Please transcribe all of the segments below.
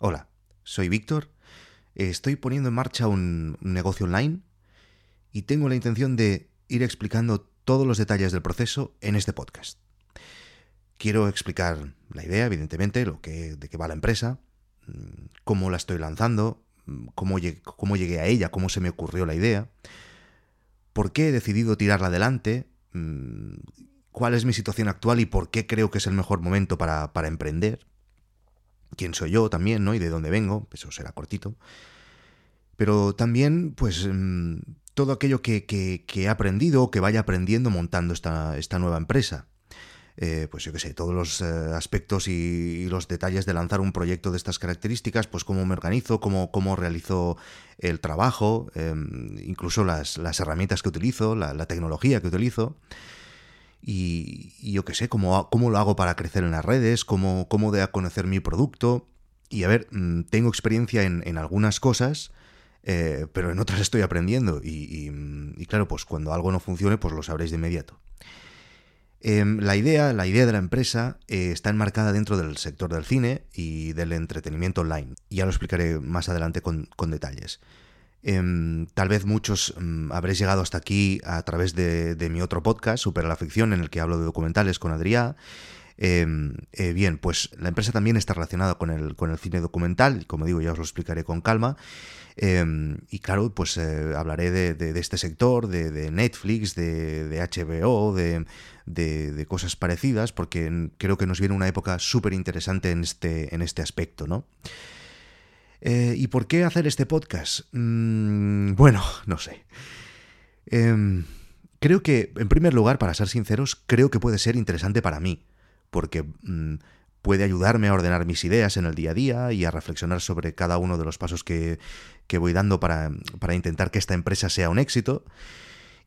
Hola, soy Víctor, estoy poniendo en marcha un negocio online y tengo la intención de ir explicando todos los detalles del proceso en este podcast. Quiero explicar la idea, evidentemente, lo que, de qué va la empresa, mm, cómo la estoy lanzando, mm, cómo llegué, cómo llegué a ella, cómo se me ocurrió la idea, por qué he decidido tirarla adelante, mm, cuál es mi situación actual y por qué creo que es el mejor momento para, para emprender quién soy yo también, ¿no? Y de dónde vengo, eso será cortito. Pero también, pues, mm, todo aquello que, he aprendido o que vaya aprendiendo montando esta, nueva empresa. Eh, pues yo qué sé, todos los eh, aspectos y, los detalles de lanzar un proyecto de estas características, pues cómo me organizo, cómo, realizo el trabajo, em, incluso las, herramientas que utilizo, la tecnología que utilizo y, yo qué sé, cómo, cómo, lo hago para crecer en las redes, cómo, cómo de a conocer mi producto. Y a ver, mm, tengo experiencia en, algunas cosas, eh, pero en otras estoy aprendiendo. Y, claro, pues cuando algo no funcione, pues lo sabréis de inmediato. Em, la, idea, la idea de la empresa eh, está enmarcada dentro del sector del cine y del entretenimiento online. Ya lo explicaré más adelante con, con detalles. Em, tal vez muchos em, habréis llegado hasta aquí a través de, mi otro podcast, Supera la Ficción, en el que hablo de documentales con Adrián. Em, eh, bien, pues la empresa también está relacionada con el, con el cine documental, y como digo, ya os lo explicaré con calma. y claro, pues eh, hablaré de, este sector, de, Netflix, de, HBO, de, cosas parecidas, porque creo que nos viene una época súper interesante en este, en este aspecto, ¿no? Eh, ¿Y por qué hacer este podcast? Mm, bueno, no sé. Em, creo que, en primer lugar, para ser sinceros, creo que puede ser interesante para mí, porque mm, puede ayudarme a ordenar mis ideas en el día a día y a reflexionar sobre cada uno de los pasos que, que voy dando para, para intentar que esta empresa sea un éxito.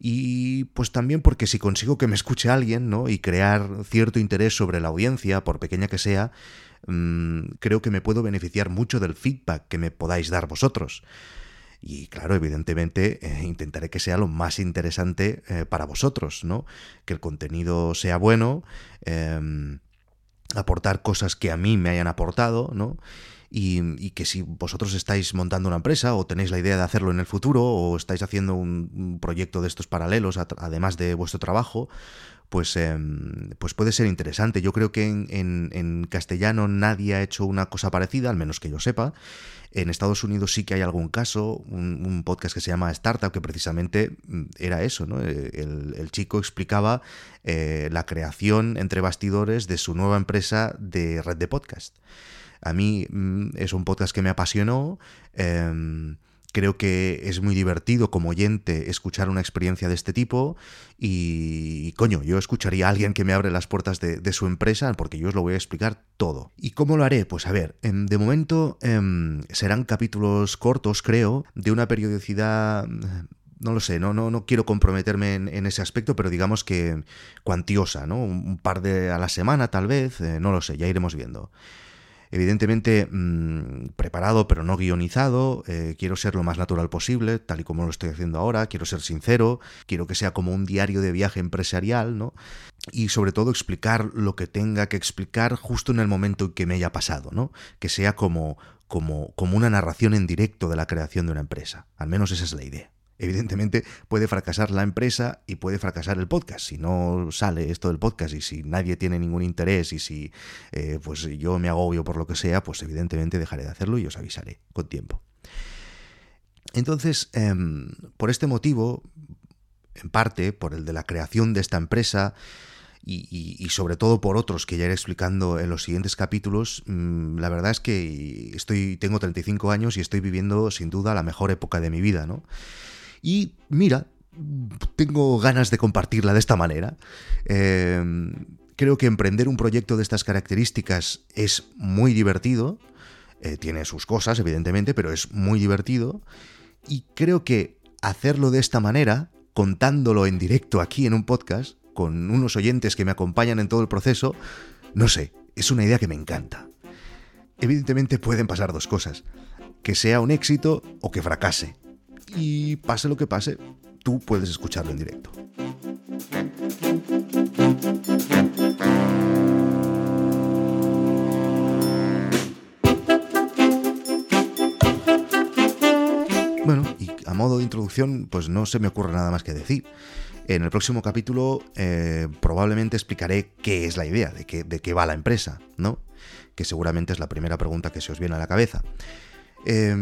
Y pues también porque si consigo que me escuche alguien, ¿no? Y crear cierto interés sobre la audiencia, por pequeña que sea, Mm, creo que me puedo beneficiar mucho del feedback que me podáis dar vosotros. Y claro, evidentemente eh, intentaré que sea lo más interesante eh, para vosotros, ¿no? Que el contenido sea bueno, em, aportar cosas que a mí me hayan aportado, ¿no? Y, que si vosotros estáis montando una empresa o tenéis la idea de hacerlo en el futuro o estáis haciendo un, proyecto de estos paralelos, además de vuestro trabajo, pues, em, pues puede ser interesante. Yo creo que en, castellano nadie ha hecho una cosa parecida, al menos que yo sepa. En Estados Unidos sí que hay algún caso, un, podcast que se llama Startup, que precisamente mm, era eso, ¿no? Eh, el, chico explicaba eh, la creación entre bastidores de su nueva empresa de red de podcast. A mí mm, es un podcast que me apasionó. Em, Creo que es muy divertido como oyente escuchar una experiencia de este tipo y, coño, yo escucharía a alguien que me abre las puertas de, su empresa porque yo os lo voy a explicar todo. ¿Y cómo lo haré? Pues a ver, em, de momento em, serán capítulos cortos, creo, de una periodicidad no lo sé, no, no, no quiero comprometerme en, ese aspecto, pero digamos que cuantiosa, ¿no? Un, par de a la semana tal vez, eh, no lo sé, ya iremos viendo evidentemente mm, preparado pero no guionizado, eh, quiero ser lo más natural posible, tal y como lo estoy haciendo ahora, quiero ser sincero, quiero que sea como un diario de viaje empresarial, ¿no? Y sobre todo explicar lo que tenga que explicar justo en el momento en que me haya pasado, ¿no? Que sea como, como, como una narración en directo de la creación de una empresa. Al menos esa es la idea evidentemente puede fracasar la empresa y puede fracasar el podcast. Si no sale esto del podcast y si nadie tiene ningún interés y si eh, pues yo me agobio por lo que sea, pues evidentemente dejaré de hacerlo y os avisaré con tiempo. Entonces, em, por este motivo, en parte por el de la creación de esta empresa, y, sobre todo por otros que ya iré explicando en los siguientes capítulos, mm, la verdad es que estoy, tengo 35 años y estoy viviendo sin duda la mejor época de mi vida, ¿no? Y mira, tengo ganas de compartirla de esta manera. Em, creo que emprender un proyecto de estas características es muy divertido. Eh, tiene sus cosas, evidentemente, pero es muy divertido. Y creo que hacerlo de esta manera, contándolo en directo aquí en un podcast, con unos oyentes que me acompañan en todo el proceso, no sé, es una idea que me encanta. Evidentemente pueden pasar dos cosas, que sea un éxito o que fracase y pase lo que pase, tú puedes escucharlo en directo. Bueno, y a modo de introducción, pues no se me ocurre nada más que decir. En el próximo capítulo eh, probablemente explicaré qué es la idea, de qué, de qué va la empresa, ¿no? Que seguramente es la primera pregunta que se os viene a la cabeza. Eh,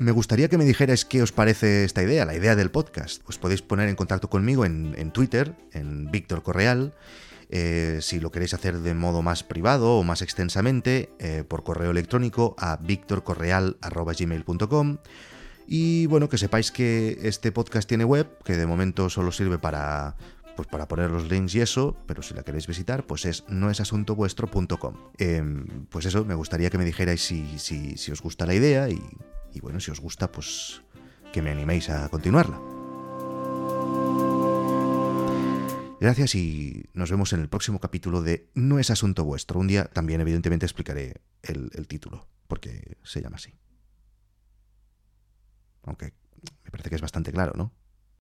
me gustaría que me dijerais qué os parece esta idea, la idea del podcast. Os podéis poner en contacto conmigo en, Twitter, en Víctor Correal. Eh, si lo queréis hacer de modo más privado o más extensamente, eh, por correo electrónico a victorcorreal.gmail.com y bueno, que sepáis que este podcast tiene web, que de momento solo sirve para, pues para poner los links y eso, pero si la queréis visitar, pues es noesasuntovuestro.com. Em, pues eso, me gustaría que me dijerais si, si, os gusta la idea y, y bueno, si os gusta, pues que me animéis a continuarla. Gracias y nos vemos en el próximo capítulo de No es asunto vuestro. Un día también evidentemente explicaré el, el título, porque se llama así. Aunque me parece que es bastante claro, ¿no?